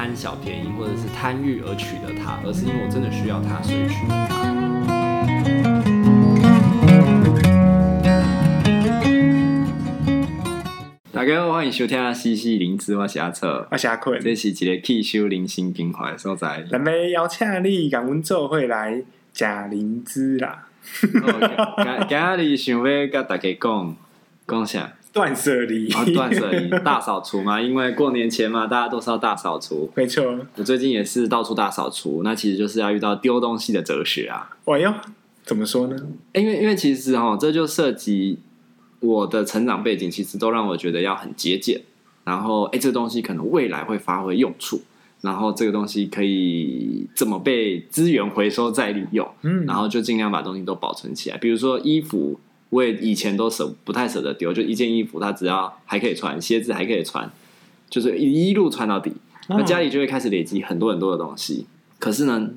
贪小便宜或者是贪欲而取得它，而是因为我真的需要它，所以取得它。大家好，欢迎收听《西西灵芝》，我是阿策，我是阿坤，这是一个汽修灵心平怀的所在。咱们邀请你跟阮做伙来吃灵芝啦。今今日想要跟大家讲讲啥？断舍离，断舍离，大扫除嘛，因为过年前嘛，大家都是要大扫除。没错，我最近也是到处大扫除，那其实就是要遇到丢东西的哲学啊。哎呦，怎么说呢？因为因为其实哈，这就涉及我的成长背景，其实都让我觉得要很节俭。然后，哎，这个东西可能未来会发挥用处，然后这个东西可以怎么被资源回收再利用？嗯，然后就尽量把东西都保存起来，比如说衣服。我也以前都舍不太舍得丢，就一件衣服，它只要还可以穿，鞋子还可以穿，就是一路穿到底。那家里就会开始累积很多很多的东西。可是呢，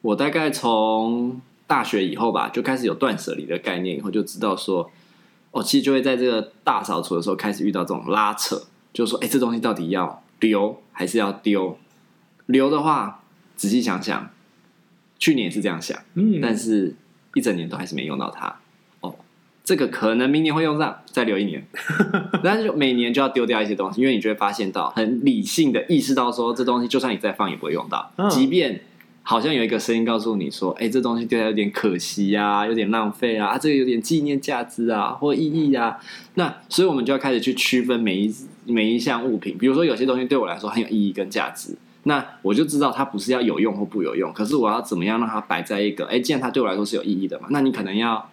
我大概从大学以后吧，就开始有断舍离的概念，以后就知道说，哦，其实就会在这个大扫除的时候开始遇到这种拉扯，就是说，哎，这东西到底要留还是要丢？留的话，仔细想想，去年也是这样想，嗯，但是一整年都还是没用到它。这个可能明年会用上，再留一年，但是就每年就要丢掉一些东西，因为你就会发现到很理性的意识到说，这东西就算你再放也不会用到，即便好像有一个声音告诉你说，哎，这东西丢掉有点可惜呀，有点浪费啊，这个有点纪念价值啊，或意义啊，那所以我们就要开始去区分每一每一项物品，比如说有些东西对我来说很有意义跟价值，那我就知道它不是要有用或不有用，可是我要怎么样让它摆在一个，哎，既然它对我来说是有意义的嘛，那你可能要。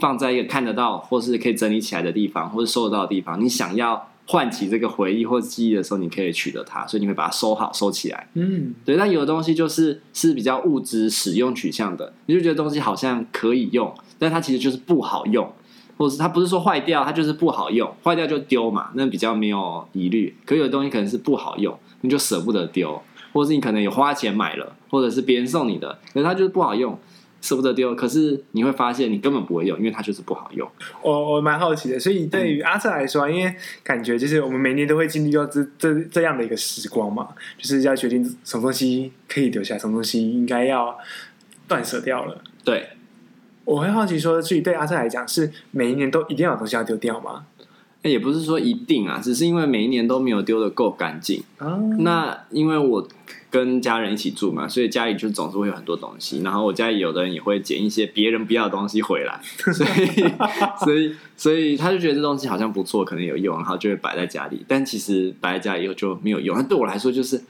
放在一个看得到或是可以整理起来的地方，或是收得到的地方。你想要唤起这个回忆或记忆的时候，你可以取得它，所以你会把它收好收起来。嗯，对。但有的东西就是是比较物质使用取向的，你就觉得东西好像可以用，但它其实就是不好用，或者是它不是说坏掉，它就是不好用，坏掉就丢嘛，那比较没有疑虑。可有的东西可能是不好用，你就舍不得丢，或者是你可能有花钱买了，或者是别人送你的，可是它就是不好用。舍不得丢，可是你会发现你根本不会用，因为它就是不好用。我我蛮好奇的，所以对于阿瑟来说，因为感觉就是我们每年都会经历到这这这样的一个时光嘛，就是要决定什么东西可以留下，什么东西应该要断舍掉了。对，我会好奇说，所以对阿瑟来讲，是每一年都一定要有东西要丢掉吗？也不是说一定啊，只是因为每一年都没有丢的够干净。啊，那因为我。跟家人一起住嘛，所以家里就总是会有很多东西。然后我家里有的人也会捡一些别人不要的东西回来，所以所以所以他就觉得这东西好像不错，可能有用，然后就会摆在家里。但其实摆在家里以后就没有用。那对我来说就是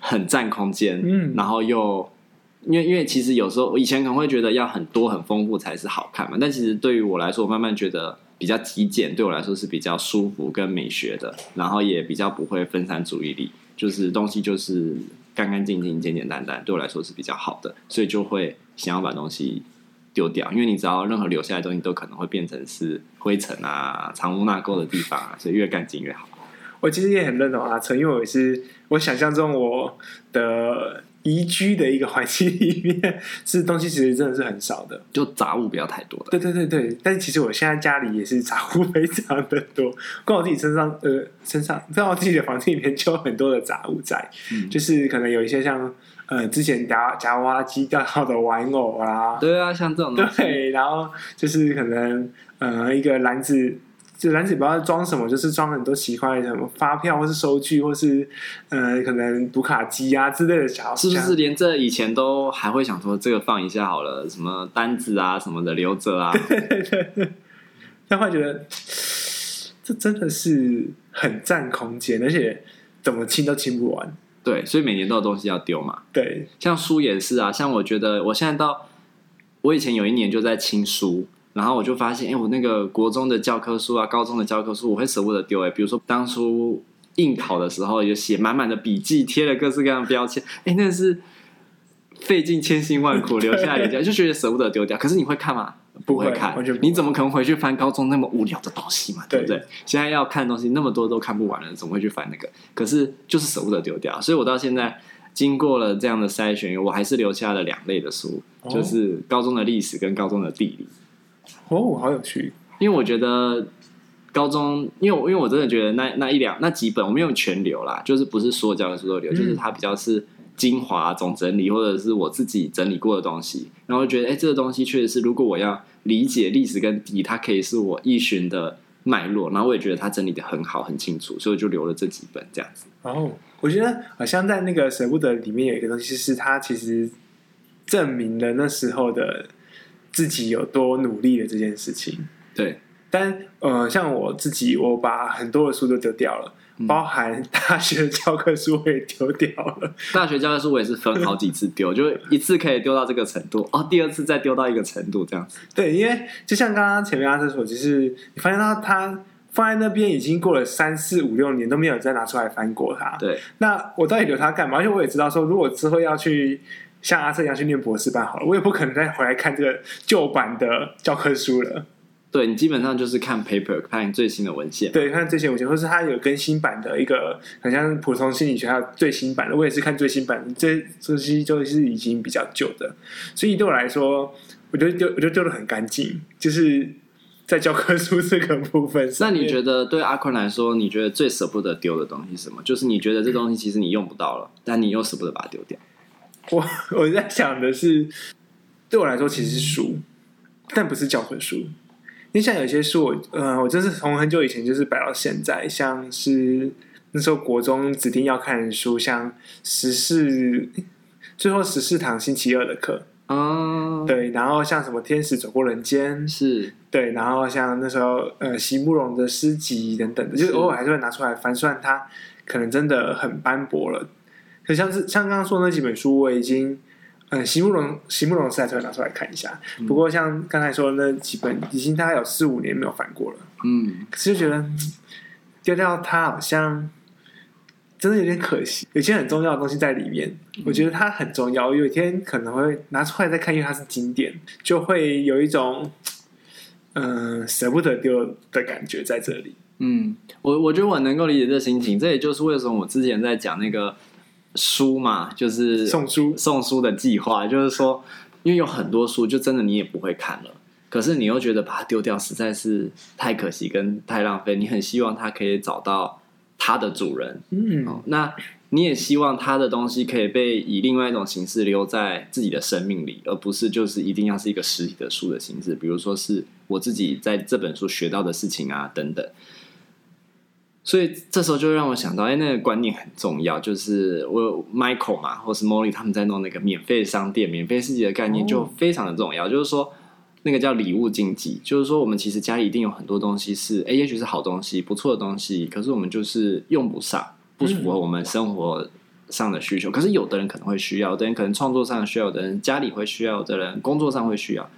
很占空间，嗯，然后又因为因为其实有时候我以前可能会觉得要很多很丰富才是好看嘛，但其实对于我来说，我慢慢觉得比较极简，对我来说是比较舒服跟美学的，然后也比较不会分散注意力，就是东西就是。干干净净、简简单单，对我来说是比较好的，所以就会想要把东西丢掉。因为你知道，任何留下来的东西都可能会变成是灰尘啊、藏污纳垢的地方啊，所以越干净越好。我其实也很认同阿成，因为我也是我想象中我的。宜居的一个环境里面，是东西其实真的是很少的，就杂物不要太多的。对对对对，但是其实我现在家里也是杂物非常的多，光我自己身上呃身上，在我自己的房间里面就有很多的杂物在，嗯、就是可能有一些像呃之前夹夹娃娃机掉到的玩偶啊，对啊，像这种对，然后就是可能呃一个篮子。就篮子不知道装什么，就是装很多奇怪的什么发票，或是收据，或是呃，可能读卡机啊之类的小。是不是连这以前都还会想说这个放一下好了，什么单子啊什么的留着啊？对对对。但会觉得这真的是很占空间，而且怎么清都清不完。对，所以每年都有东西要丢嘛。对，像书也是啊，像我觉得我现在到我以前有一年就在清书。然后我就发现，哎，我那个国中的教科书啊，高中的教科书，我会舍不得丢。哎，比如说当初应考的时候，有写满满的笔记，贴了各式各样的标签，哎，那是费尽千辛万苦留下来的，就觉得舍不得丢掉。可是你会看吗？不会看，你怎么可能回去翻高中那么无聊的东西嘛？对不对？对，现在要看的东西那么多都看不完了，怎么会去翻那个？可是就是舍不得丢掉。所以我到现在经过了这样的筛选，我还是留下了两类的书，哦、就是高中的历史跟高中的地理。哦，好有趣！因为我觉得高中，因为我因为我真的觉得那那一两那几本我没有全留啦，就是不是所有教科书都留，嗯、就是它比较是精华总整理，或者是我自己整理过的东西。然后觉得，哎，这个东西确实是，如果我要理解历史跟底，它可以是我一循的脉络。然后我也觉得它整理的很好，很清楚，所以我就留了这几本这样子。哦，我觉得好像在那个舍不得里面有一个东西，是它其实证明了那时候的自己有多努力的这件事情。对，但呃，像我自己，我把很多的书都丢掉了。包含大学的教科书我也丢掉了。大学教科书我也是分好几次丢，就一次可以丢到这个程度，哦，第二次再丢到一个程度这样子。对，因为就像刚刚前面阿瑟说，就是你发现到他放在那边已经过了三四五六年都没有再拿出来翻过它。对，那我到底留它干嘛？而且我也知道说，如果之后要去像阿瑟一样去念博士班好了，我也不可能再回来看这个旧版的教科书了。对，你基本上就是看 paper，看最新的文献。对，看最新文献，或是它有更新版的一个，很像普通心理学还有最新版的。我也是看最新版的，这这些就是已经比较旧的。所以对我来说，我觉得丢，我觉得丢的很干净，就是在教科书这个部分。那你觉得对阿坤来说，你觉得最舍不得丢的东西是什么？就是你觉得这东西其实你用不到了，但你又舍不得把它丢掉。我我在想的是，对我来说其实是书，但不是教科书。因为像有些书我，我呃，我就是从很久以前就是摆到现在，像是那时候国中指定要看的书，像十四，最后十四堂星期二的课啊，对，然后像什么天使走过人间是，对，然后像那时候呃席慕容的诗集等等的，就是偶尔还是会拿出来翻，虽然它可能真的很斑驳了，可像是像刚刚说那几本书，我已经。嗯，席慕容，席慕蓉实在是会拿出来看一下。不过像刚才说的那几本，已经大概有四五年没有翻过了。嗯，可是就觉得丢掉它好像真的有点可惜。有些很重要的东西在里面，我觉得它很重要。有一天可能会拿出来再看，因为它是经典，就会有一种嗯舍不得丢的感觉在这里。嗯，我我觉得我能够理解这心情。这也就是为什么我之前在讲那个。书嘛，就是送书。送书的计划，就是说，因为有很多书，就真的你也不会看了，可是你又觉得把它丢掉实在是太可惜跟太浪费，你很希望它可以找到它的主人，嗯，哦，那你也希望它的东西可以被以另外一种形式留在自己的生命里，而不是就是一定要是一个实体的书的形式，比如说是我自己在这本书学到的事情啊等等。所以这时候就让我想到，哎，那个观念很重要，就是我 Michael 嘛，或是 Molly 他们在弄那个免费商店、免费市集的概念，就非常的重要。就是说，那个叫礼物经济，就是说，我们其实家里一定有很多东西是，哎，也许是好东西、不错的东西，可是我们就是用不上，不符合我们生活上的需求。可是有的人可能会需要，有人可能创作上需要，有的人家里会需要，有的人工作上会需要。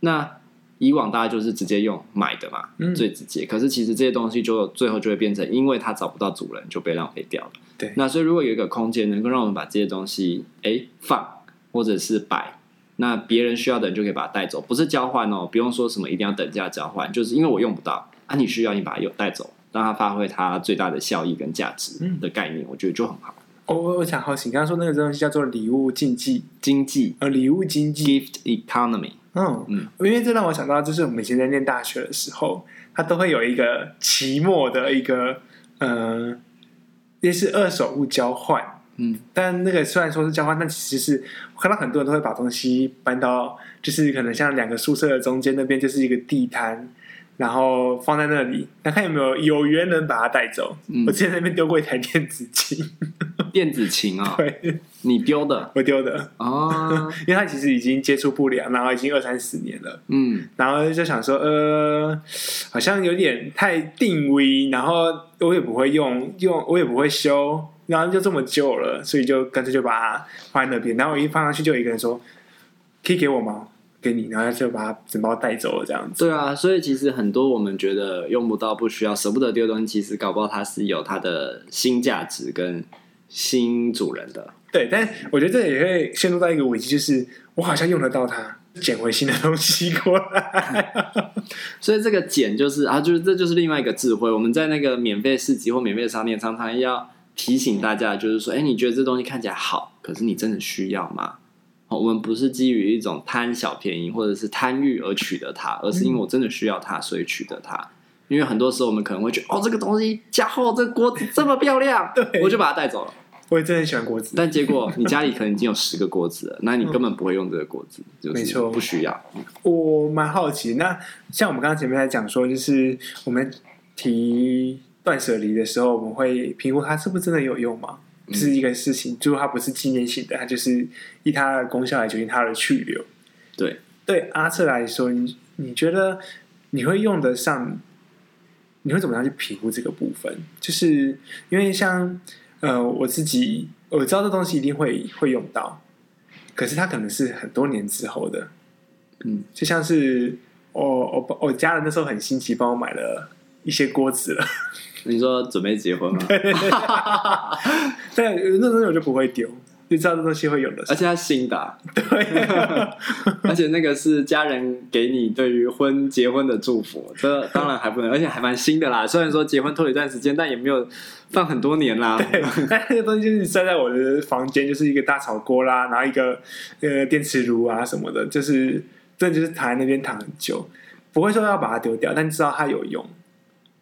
那以往大家就是直接用买的嘛，嗯、最直接。可是其实这些东西就最后就会变成，因为它找不到主人，就被浪费掉了。对。那所以如果有一个空间能够让我们把这些东西哎放，或者是摆，那别人需要的人就可以把它带走，不是交换哦，不用说什么一定要等价交换，就是因为我用不到啊，你需要你把它有带走，让它发挥它最大的效益跟价值的概念，嗯、我觉得就很好。我我我想好奇，你刚刚说那个东西叫做礼物经济，经济呃，礼物经济 gift economy。嗯嗯，因为这让我想到，就是我们以前在念大学的时候，它都会有一个期末的一个，呃，也是二手物交换。嗯，但那个虽然说是交换，但其实是我看到很多人都会把东西搬到，就是可能像两个宿舍的中间那边，就是一个地摊。然后放在那里，那看有没有有缘人把它带走。嗯、我之前在那边丢过一台电子琴，电子琴啊、哦，对，你丢的，我丢的。哦，因为他其实已经接触不良，然后已经二三十年了，嗯，然后就想说，呃，好像有点太定位，然后我也不会用，用我也不会修，然后就这么旧了，所以就干脆就把它放在那边。然后我一放上去，就有一个人说：“可以给我吗？”给你，然后就把它整包带走了，这样子。对啊，所以其实很多我们觉得用不到、不需要、舍不得丢的东西，其实搞不好它是有它的新价值跟新主人的。对，但我觉得这也会陷入到一个危机，就是我好像用得到它，捡回新的东西过来。所以这个捡就是啊，就是这就是另外一个智慧。我们在那个免费市集或免费商店，常常要提醒大家，就是说，哎，你觉得这东西看起来好，可是你真的需要吗？我们不是基于一种贪小便宜或者是贪欲而取得它，而是因为我真的需要它，所以取得它。因为很多时候我们可能会觉得，哦，这个东西加厚，这个锅子这么漂亮，对，我就把它带走了。我也真的很喜欢锅子，但结果你家里可能已经有十个锅子了，那你根本不会用这个锅子，嗯、就是不需要。我蛮好奇，那像我们刚刚前面在讲说，就是我们提断舍离的时候，我们会评估它是不是真的有用吗？嗯、是一个事情，就是它不是纪念性的，它就是以它的功效来决定它的去留。对，对阿策来说，你你觉得你会用得上？你会怎么样去评估这个部分？就是因为像。呃，我自己我知道这东西一定会会用到，可是它可能是很多年之后的，嗯，就像是我我我家人那时候很新奇，帮我买了一些锅子了。你说准备结婚吗？对，那东西我就不会丢。你知道这东西会有的，而且它新的、啊，对，而且那个是家人给你对于婚结婚的祝福，这当然还不能，而且还蛮新的啦。虽然说结婚拖了一段时间，但也没有放很多年啦。对，但那个东西就是塞在我的房间，就是一个大炒锅啦，然后一个呃电磁炉啊什么的，就是这就是躺在那边躺很久，不会说要把它丢掉，但知道它有用，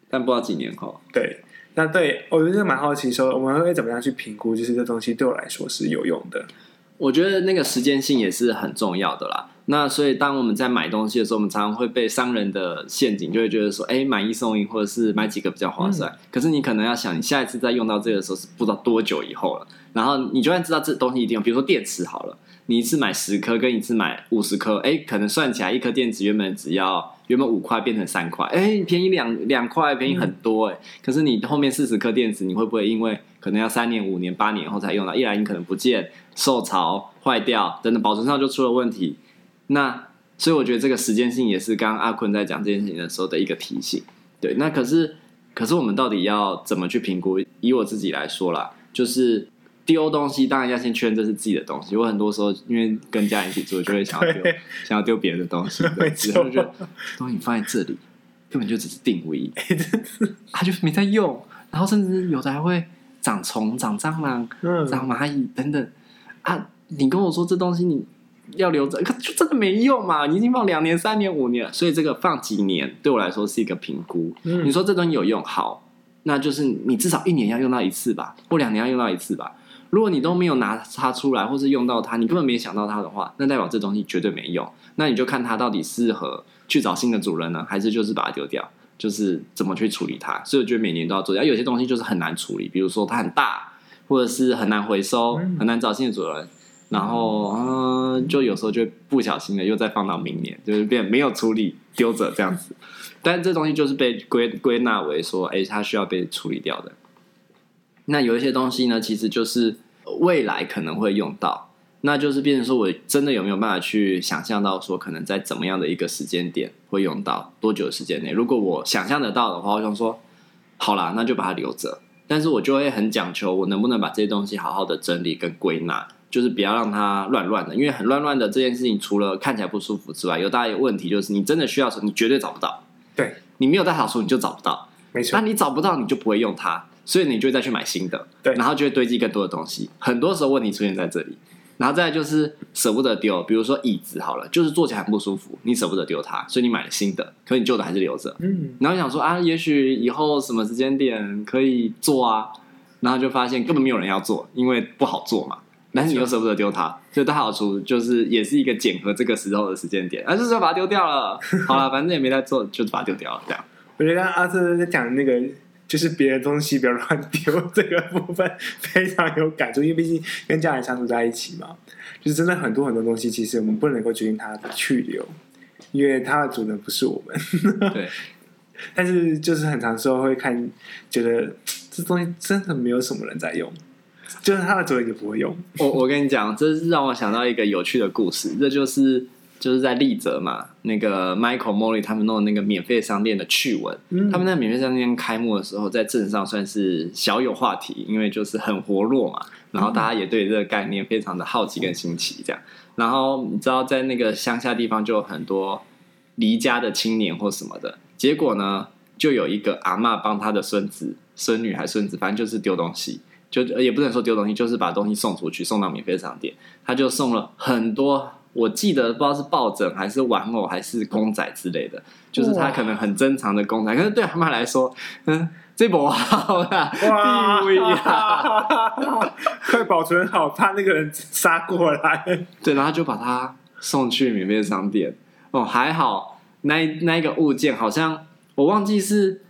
但不知道几年后，对。那对我觉得蛮好奇，说我们会怎么样去评估，就是这东西对我来说是有用的。我觉得那个时间性也是很重要的啦。那所以当我们在买东西的时候，我们常常会被商人的陷阱，就会觉得说，哎，买一送一，或者是买几个比较划算。嗯、可是你可能要想，你下一次再用到这个的时候是不知道多久以后了。然后你就算知道这东西一定有，比如说电池好了，你一次买十颗跟一次买五十颗，哎，可能算起来一颗电池原本只要。原本五块变成三块，哎，便宜两两块，便宜很多哎。可是你后面四十颗电池，你会不会因为可能要三年、五年、八年后才用到？一来你可能不见、受潮、坏掉，等等，保存上就出了问题。那所以我觉得这个时间性也是刚刚阿坤在讲这件事情的时候的一个提醒。对，那可是可是我们到底要怎么去评估？以我自己来说啦，就是。丢东西当然要先确认这是自己的东西。我很多时候因为跟家人一起住，就会想要 丢，想要丢别人的东西。对，之后就觉得东西放在这里，根本就只是定位，他就没在用。然后甚至有的还会长虫、长蟑螂、长蚂蚁等等。啊，你跟我说这东西你要留着，可就真的没用嘛？你已经放两年、三年、五年了，所以这个放几年对我来说是一个评估。嗯、你说这东西有用，好，那就是你至少一年要用到一次吧，或两年要用到一次吧。如果你都没有拿它出来，或是用到它，你根本没想到它的话，那代表这东西绝对没用。那你就看它到底适合去找新的主人呢，还是就是把它丢掉？就是怎么去处理它？所以我觉得每年都要做掉。有些东西就是很难处理，比如说它很大，或者是很难回收，很难找新的主人。然后嗯，就有时候就不小心的又再放到明年，就是变没有处理丢着这样子。但是这东西就是被归归纳为说，哎，它需要被处理掉的。那有一些东西呢，其实就是未来可能会用到，那就是变成说我真的有没有办法去想象到说，可能在怎么样的一个时间点会用到，多久的时间内？如果我想象得到的话，我想说，好啦，那就把它留着。但是我就会很讲求，我能不能把这些东西好好的整理跟归纳，就是不要让它乱乱的，因为很乱乱的这件事情，除了看起来不舒服之外，有大一个问题就是，你真的需要的时候，你绝对找不到。对，你没有带好书，你就找不到。没错，那你找不到，你就不会用它。所以你就会再去买新的，对，然后就会堆积更多的东西。很多时候问题出现在这里，然后再来就是舍不得丢。比如说椅子好了，就是坐起来很不舒服，你舍不得丢它，所以你买了新的，可你旧的还是留着。嗯，然后想说啊，也许以后什么时间点可以做啊，然后就发现根本没有人要做，因为不好做嘛。但是你又舍不得丢它，所以大好处就是也是一个检核这个时候的时间点，啊，就是要把它丢掉了。好了，反正也没在做，就把它丢掉了。这样，我觉得阿策在讲那个。就是别的东西不要乱丢，这个部分 非常有感触，因为毕竟跟家人相处在一起嘛，就是真的很多很多东西，其实我们不能够决定它的去留，因为它的主人不是我们。对。但是就是很长时候会看，觉得这东西真的没有什么人在用，就是它的主人也不会用。我我跟你讲，这是让我想到一个有趣的故事，这就是。就是在丽泽嘛，那个 Michael Molly 他们弄的那个免费商店的趣闻，嗯、他们在免费商店开幕的时候，在镇上算是小有话题，因为就是很活络嘛，然后大家也对这个概念非常的好奇跟新奇，这样。然后你知道，在那个乡下地方就有很多离家的青年或什么的，结果呢，就有一个阿嬷帮他的孙子、孙女还孙子，反正就是丢东西，就也不能说丢东西，就是把东西送出去，送到免费商店，他就送了很多。我记得不知道是抱枕还是玩偶还是公仔之类的，就是他可能很珍藏的公仔，可是对他们来说，嗯，这不好啦，哇，地位啊，快保存好，怕那个人杀过来。对，然后就把它送去免费商店。哦，还好，那那一个物件好像我忘记是。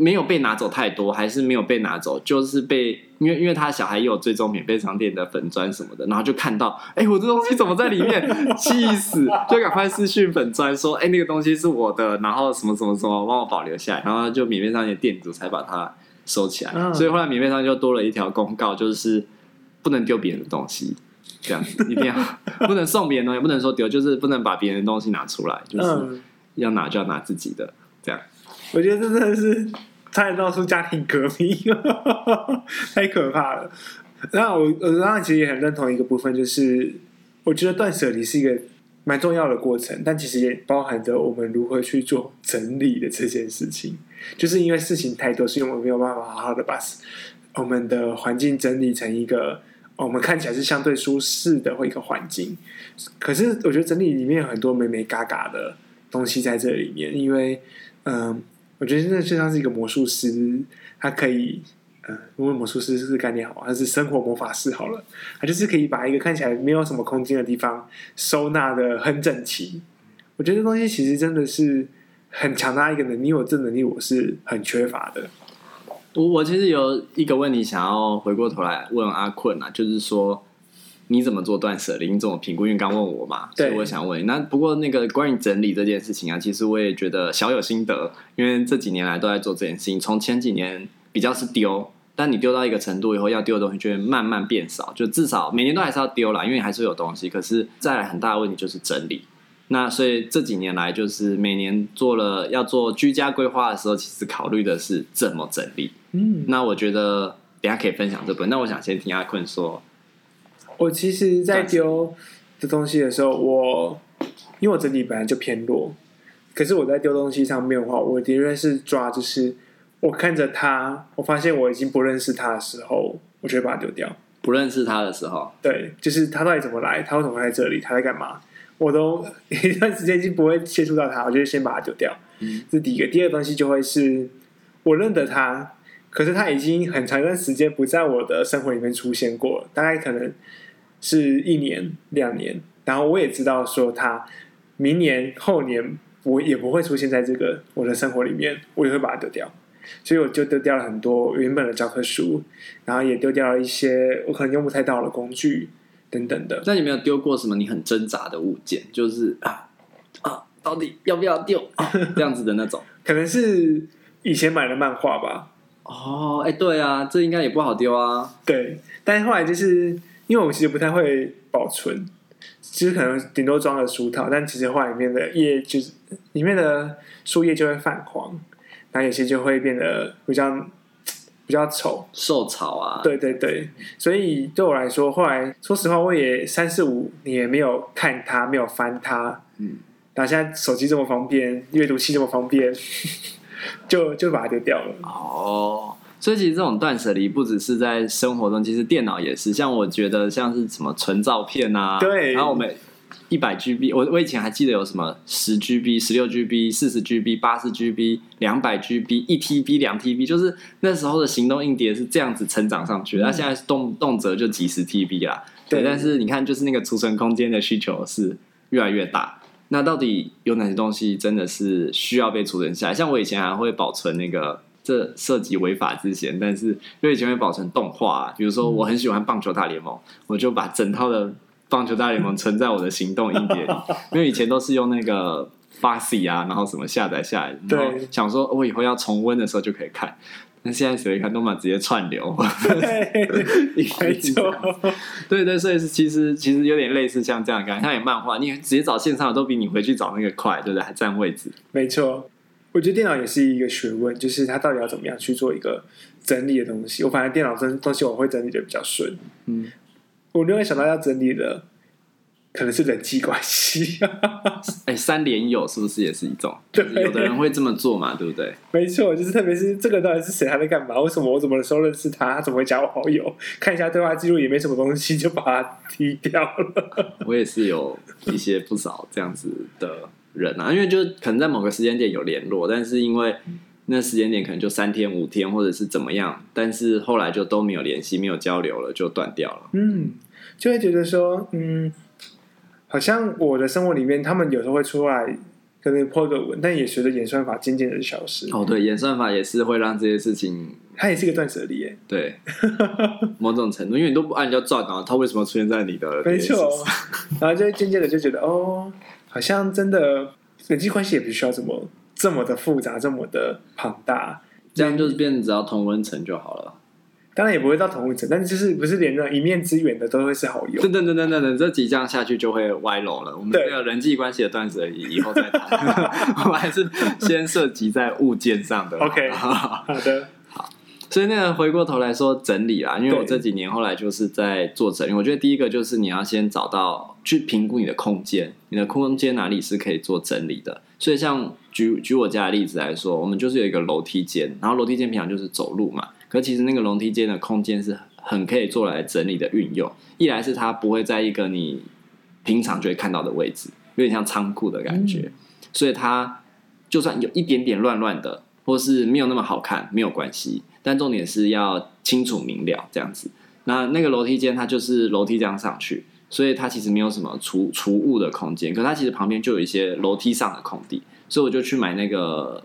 没有被拿走太多，还是没有被拿走，就是被因为因为他小孩也有追踪免费商店的粉砖什么的，然后就看到，哎，我这东西怎么在里面？气死！就赶快私讯粉砖说，哎，那个东西是我的，然后什么什么什么，帮我保留下来，然后就免费商店店主才把它收起来。嗯、所以后来免费商店就多了一条公告，就是不能丢别人的东西，这样子一定要不能送别人东西，不能说丢，就是不能把别人的东西拿出来，就是要拿就要拿自己的，这样。我觉得这真的是差点闹出家庭革命，太可怕了。那我我刚刚其实也很认同一个部分，就是我觉得断舍离是一个蛮重要的过程，但其实也包含着我们如何去做整理的这件事情。就是因为事情太多，所以我们没有办法好好的把我们的环境整理成一个我们看起来是相对舒适的或一个环境。可是我觉得整理里面有很多眉眉角角的东西在这里面，因为嗯。我觉得真的就像是一个魔术师，他可以，呃，因为魔术师是概念好，他是生活魔法师好了，他就是可以把一个看起来没有什么空间的地方收纳得很整齐。我觉得这东西其实真的是很强大一个能力，我这能力我是很缺乏的。我我其实有一个问题想要回过头来问阿坤啊，就是说。你怎么做断舍离？你怎么评估？因为刚问我嘛，所以我想问。那不过那个关于整理这件事情啊，其实我也觉得小有心得，因为这几年来都在做这件事情。从前几年比较是丢，但你丢到一个程度以后，要丢的东西就会慢慢变少，就至少每年都还是要丢啦，因为还是有东西。可是再来很大的问题就是整理。那所以这几年来，就是每年做了要做居家规划的时候，其实考虑的是怎么整理。嗯，那我觉得等下可以分享这本。那我想先听阿坤说。我其实，在丢的东西的时候，我因为我整体本来就偏弱，可是我在丢东西上面的话，我的确是抓，就是我看着他，我发现我已经不认识他的时候，我就会把它丢掉。不认识他的时候，对，就是他到底怎么来，他为什么会在这里，他在干嘛，我都 一段时间已经不会接触到他，我就先把它丢掉。嗯，这是第一个。第二个东西就会是我认得他，可是他已经很长一段时间不在我的生活里面出现过了，大概可能。是一年两年，然后我也知道说他明年后年我也不会出现在这个我的生活里面，我也会把它丢掉，所以我就丢掉了很多原本的教科书，然后也丢掉了一些我可能用不太到的工具等等的。那你没有丢过什么你很挣扎的物件？就是啊啊，到底要不要丢？啊，这样子的那种？可能是以前买的漫画吧。哦，哎，对啊，这应该也不好丢啊。对，但是后来就是。因为我其实不太会保存，其实可能顶多装了书套，但其实画里面的页就是里面的书页就会泛黄，然后有些就会变得比较比较丑，受潮啊。对对对，所以对我来说，后来说实话，我也三四五年没有看它，没有翻它。嗯，然后现在手机这么方便，阅读器这么方便，就就把它丢掉了。哦。所以其实这种断舍离不只是在生活中，其实电脑也是。像我觉得像是什么存照片啊，对，然后我们一百 GB，我我以前还记得有什么十 GB、十六 GB、四十 GB、八十 GB、两百 GB、一 TB、两 TB，就是那时候的行动硬碟是这样子成长上去的。那、嗯、现在是动动辄就几十 TB 啦，对。对但是你看，就是那个储存空间的需求是越来越大。那到底有哪些东西真的是需要被储存下来？像我以前还会保存那个。这涉及违法之嫌，但是因为以前会保存动画、啊，比如说我很喜欢棒球大联盟，嗯、我就把整套的棒球大联盟存在我的行动硬碟里，因为以前都是用那个 Foxy 啊，然后什么下载下来，然后想说我以后要重温的时候就可以看，那现在谁看都嘛直接串流，没错，对对，所以是其实其实有点类似像这样干，像有漫画，你直接找线上的都比你回去找那个快，对不对？还占位置，没错。我觉得电脑也是一个学问，就是它到底要怎么样去做一个整理的东西。我反正电脑这东西我会整理的比较顺。嗯，我另外想到要整理的，可能是人际关系。哎、欸，三连友是不是也是一种？对，有的人会这么做嘛，对不对？没错，就是特别是这个到底是谁，他在干嘛？为什么我怎么时候认识他？他怎么会加我好友？看一下对话记录也没什么东西，就把他踢掉了。我也是有一些不少这样子的人啊，因为就可能在某个时间点有联络，但是因为那时间点可能就三天五天，或者是怎么样，但是后来就都没有联系，没有交流了，就断掉了。嗯，就会觉得说，嗯。好像我的生活里面，他们有时候会出来可能 po 个文，但也随着演算法渐渐的消失。哦，对，演算法也是会让这些事情，它也是一个断舍离。对，某种程度，因为你都不按照转啊，它为什么出现在你的？没错，然后就渐渐的就觉得，哦，好像真的人际关系也不需要这么这么的复杂，这么的庞大，这样就是变成只要同温层就好了。当然也不会到同温层，但是就是不是连那一面之缘的都会是好友。等等等等等等，这几这样下去就会歪楼了。我们这个人际关系的段子以后再谈。我们还是先涉及在物件上的。OK，好的，好。所以那个回过头来说整理啦，因为我这几年后来就是在做整理。我觉得第一个就是你要先找到去评估你的空间，你的空间哪里是可以做整理的。所以像举举我家的例子来说，我们就是有一个楼梯间，然后楼梯间平常就是走路嘛。可其实那个楼梯间的空间是很可以做来整理的运用。一来是它不会在一个你平常就会看到的位置，有点像仓库的感觉，嗯、所以它就算有一点点乱乱的，或是没有那么好看，没有关系。但重点是要清楚明了这样子。那那个楼梯间它就是楼梯这样上去，所以它其实没有什么储储物的空间。可它其实旁边就有一些楼梯上的空地，所以我就去买那个，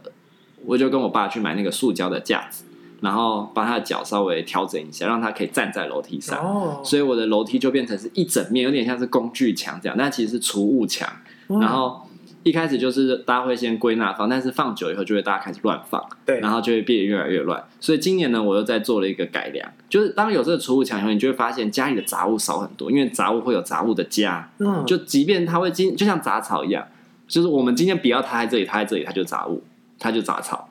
我就跟我爸去买那个塑胶的架子。然后把他的脚稍微调整一下，让他可以站在楼梯上。哦，所以我的楼梯就变成是一整面，有点像是工具墙这样，但其实是储物墙。嗯。然后一开始就是大家会先归纳放，但是放久以后就会大家开始乱放，对，然后就会变得越来越乱。所以今年呢，我又在做了一个改良，就是当有这个储物墙以后，你就会发现家里的杂物少很多，因为杂物会有杂物的家。嗯，就即便它会今就像杂草一样，就是我们今天不要它在这里，它在这里，它就杂物，它就杂草。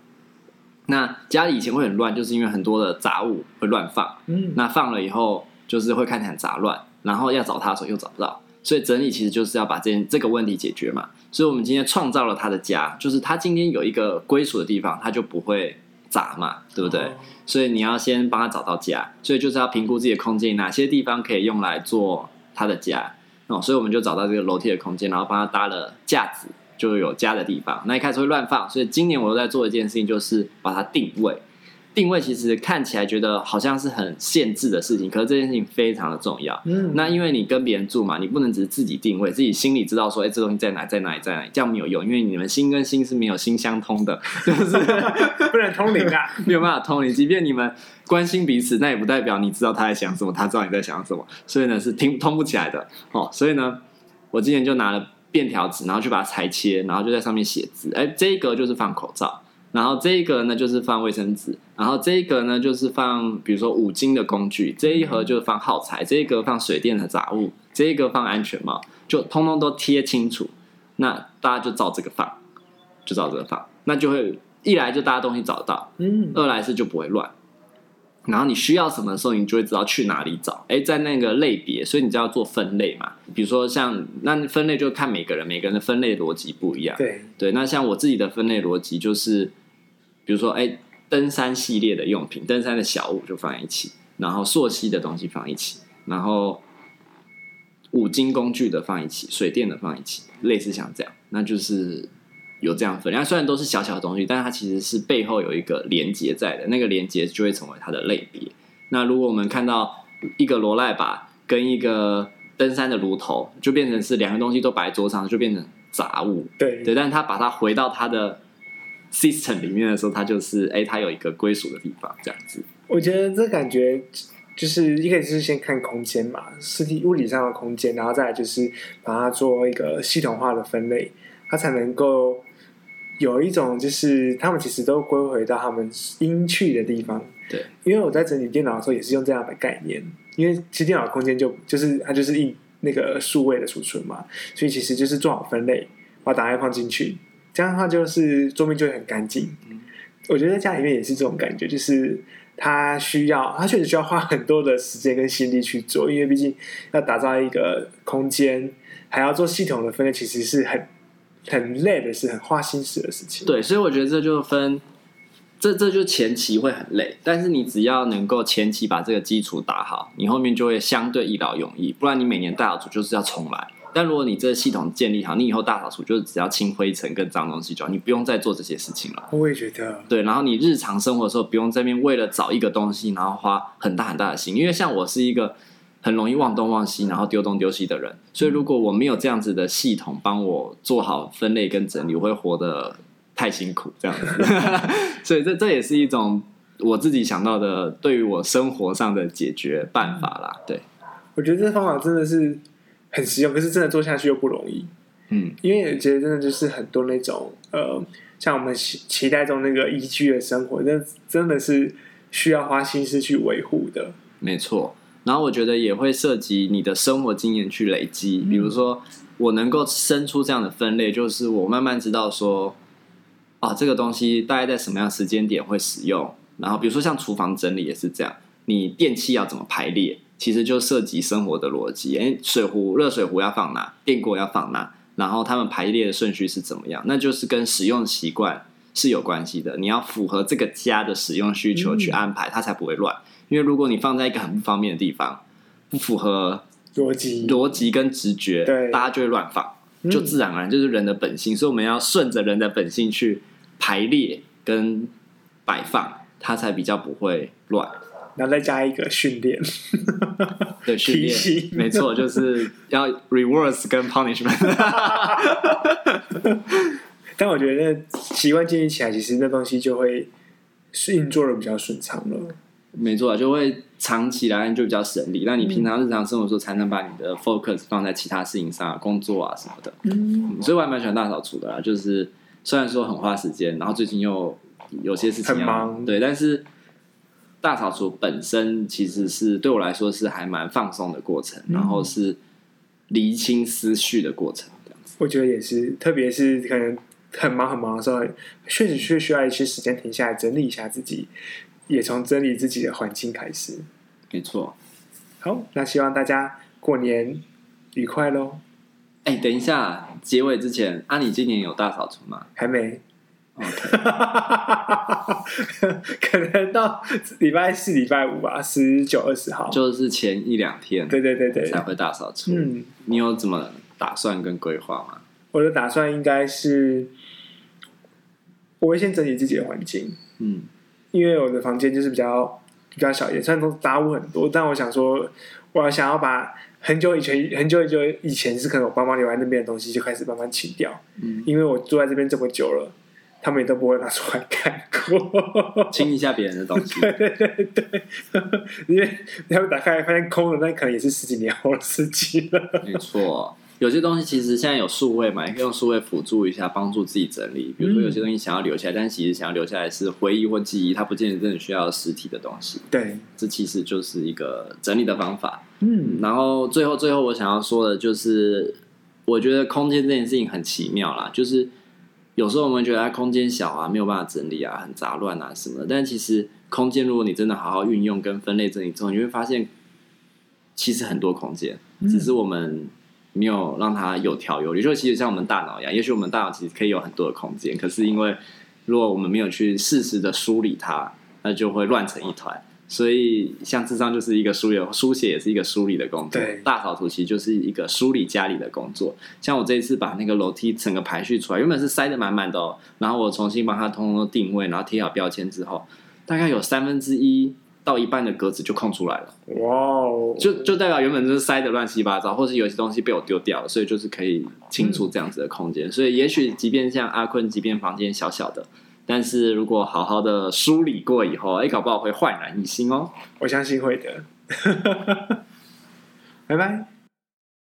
那家里以前会很乱，就是因为很多的杂物会乱放。嗯，那放了以后，就是会看起来很杂乱，然后要找它的时候又找不到，所以整理其实就是要把这件这个问题解决嘛。所以我们今天创造了他的家，就是他今天有一个归属的地方，他就不会砸嘛，对不对？哦。所以你要先帮他找到家，所以就是要评估自己的空间，哪些地方可以用来做他的家哦。所以我们就找到这个楼梯的空间，然后帮他搭了架子。就有家的地方，那一开始会乱放，所以今年我又在做一件事情，就是把它定位。定位其实看起来觉得好像是很限制的事情，可是这件事情非常的重要。嗯，那因为你跟别人住嘛，你不能只是自己定位，自己心里知道说，哎，这东西在哪，在哪里，在哪里，这样没有用，因为你们心跟心是没有心相通的，就是不能通灵啊，没有办法通灵。即便你们关心彼此，那也不代表你知道他在想什么，他知道你在想什么，所以呢是听通不起来的。哦，所以呢，我今年就拿了。便条纸，然后去把它裁切，然后就在上面写字。哎，这一格就是放口罩，然后这一格呢就是放卫生纸，然后这一格呢就是放，比如说五金的工具，这一盒就是放耗材，这一格放水电的杂物，这一格放安全帽，就通通都贴清楚。那大家就照这个放，就照这个放，那就会一来就大家东西找得到，嗯，二来是就不会乱。然后你需要什么的时候，你就会知道去哪里找。哎，在那个类别，所以你就要做分类嘛。比如说像那分类，就看每个人，每个人的分类逻辑不一样。对对，那像我自己的分类逻辑就是，比如说哎，登山系列的用品，登山的小物就放一起，然后溯溪的东西放一起，然后五金工具的放一起，水电的放一起，类似像这样，那就是。有这样分，量虽然都是小小的东西，但是它其实是背后有一个连接在的，那个连接就会成为它的类别。那如果我们看到一个罗赖把跟一个登山的炉头，就变成是两个东西都摆在桌上，就变成杂物。对对，但是它把它回到它的 system 里面的时候，它就是哎，它有一个归属的地方，这样子。我觉得这感觉就是一开始是先看空间嘛，实体物理上的空间，然后再来就是把它做一个系统化的分类，它才能够。有一种就是他们其实都归回到他们应去的地方。对，因为我在整理电脑的时候也是用这样的概念，因为其实电脑空间就就是它就是一那个数位的储存嘛，所以其实就是做好分类，把档案放进去，这样的话就是桌面就会很干净。我觉得在家里面也是这种感觉，就是他需要，他确实需要花很多的时间跟心力去做，因为毕竟要打造一个空间。还要做系统的分类，其实是很很累的事，很花心思的事情。对，所以我觉得这就分，这这就前期会很累，但是你只要能够前期把这个基础打好，你后面就会相对一劳永逸。不然你每年大扫除就是要重来。但如果你这个系统建立好，你以后大扫除就是只要清灰尘跟脏东西就好，你不用再做这些事情了。我也觉得。对，然后你日常生活的时候不用这边为了找一个东西，然后花很大很大的心，因为像我是一个很容易忘东忘西，然后丢东丢西的人，所以如果我没有这样子的系统帮我做好分类跟整理，我会活得太辛苦这样子。所以这这也是一种我自己想到的对于我生活上的解决办法啦。对，我觉得这方法真的是。很实用，可是真的做下去又不容易。嗯，因为我觉得真的就是很多那种呃，像我们期期待中那个宜居的生活，那真的是需要花心思去维护的。没错，然后我觉得也会涉及你的生活经验去累积。比如说，我能够生出这样的分类，就是我慢慢知道说，啊，这个东西大概在什么样时间点会使用。然后，比如说像厨房整理也是这样，你电器要怎么排列？其实就涉及生活的逻辑，哎，水壶、热水壶要放哪，电锅要放哪，然后它们排列的顺序是怎么样？那就是跟使用习惯是有关系的。你要符合这个家的使用需求去安排，它才不会乱。因为如果你放在一个很不方便的地方，不符合逻辑、逻辑跟直觉，对，大家就会乱放，就自然而然就是人的本性。所以我们要顺着人的本性去排列跟摆放，它才比较不会乱。然后再加一个训练，对训练，没错，就是要 rewards 跟 punishment。但我觉得习惯建立起来，其实那东西就会运作的比较顺畅了。没错，就会长期来就比较省力。那你平常日常生活中才能把你的 focus 放在其他事情上，工作啊什么的。嗯，所以我还蛮喜欢大扫除的啦。就是虽然说很花时间，然后最近又有些事情很忙，对，但是。大扫除本身其实是对我来说是还蛮放松的过程，嗯、然后是厘清思绪的过程，这样子。我觉得也是，特别是可能很忙很忙的时候，确实是需要一些时间停下来整理一下自己，也从整理自己的环境开始。没错。好，那希望大家过年愉快喽！哎，等一下，结尾之前，啊，你今年有大扫除吗？还没。可能到礼拜四、礼拜五吧，十九、二十号，就是前一两天，对对对对，才会大扫除。嗯，你有怎么打算跟规划吗？我的打算应该是，我会先整理自己的环境。嗯，因为我的房间就是比较比较小一点，虽然都杂物很多，但我想说，我想要把很久以前、很久很久以前是可能我爸妈留在那边的东西，就开始慢慢清掉。嗯，因为我住在这边这么久了。他们也都不会拿出来看过，清一下别人的东西。对对对对，因为他们打开来发现空了，那可能也是十几年后的事情了。没错，有些东西其实现在有数位嘛，也可以用数位辅助一下，帮助自己整理。比如说有些东西想要留下来，嗯、但其实想要留下来是回忆或记忆，它不见得真的需要实体的东西。对，这其实就是一个整理的方法。嗯，然后最后最后我想要说的就是，我觉得空间这件事情很奇妙啦，就是。有时候我们觉得它空间小啊，没有办法整理啊，很杂乱啊什么的。但其实空间，如果你真的好好运用跟分类整理之后，你会发现，其实很多空间，只是我们没有让它有条有理。就其实像我们大脑一样，也许我们大脑其实可以有很多的空间，可是因为如果我们没有去适时的梳理它，那就会乱成一团。所以，像智商就是一个梳理，书写也是一个梳理的工作。对，大扫除其实就是一个梳理家里的工作。像我这一次把那个楼梯整个排序出来，原本是塞得满满的哦，然后我重新帮它通通定位，然后贴好标签之后，大概有三分之一到一半的格子就空出来了。哇哦！就就代表原本就是塞的乱七八糟，或是有些东西被我丢掉了，所以就是可以清除这样子的空间。嗯、所以，也许即便像阿坤，即便房间小小的。但是如果好好的梳理过以后，哎，搞不好会焕然一新哦。我相信会的。拜拜。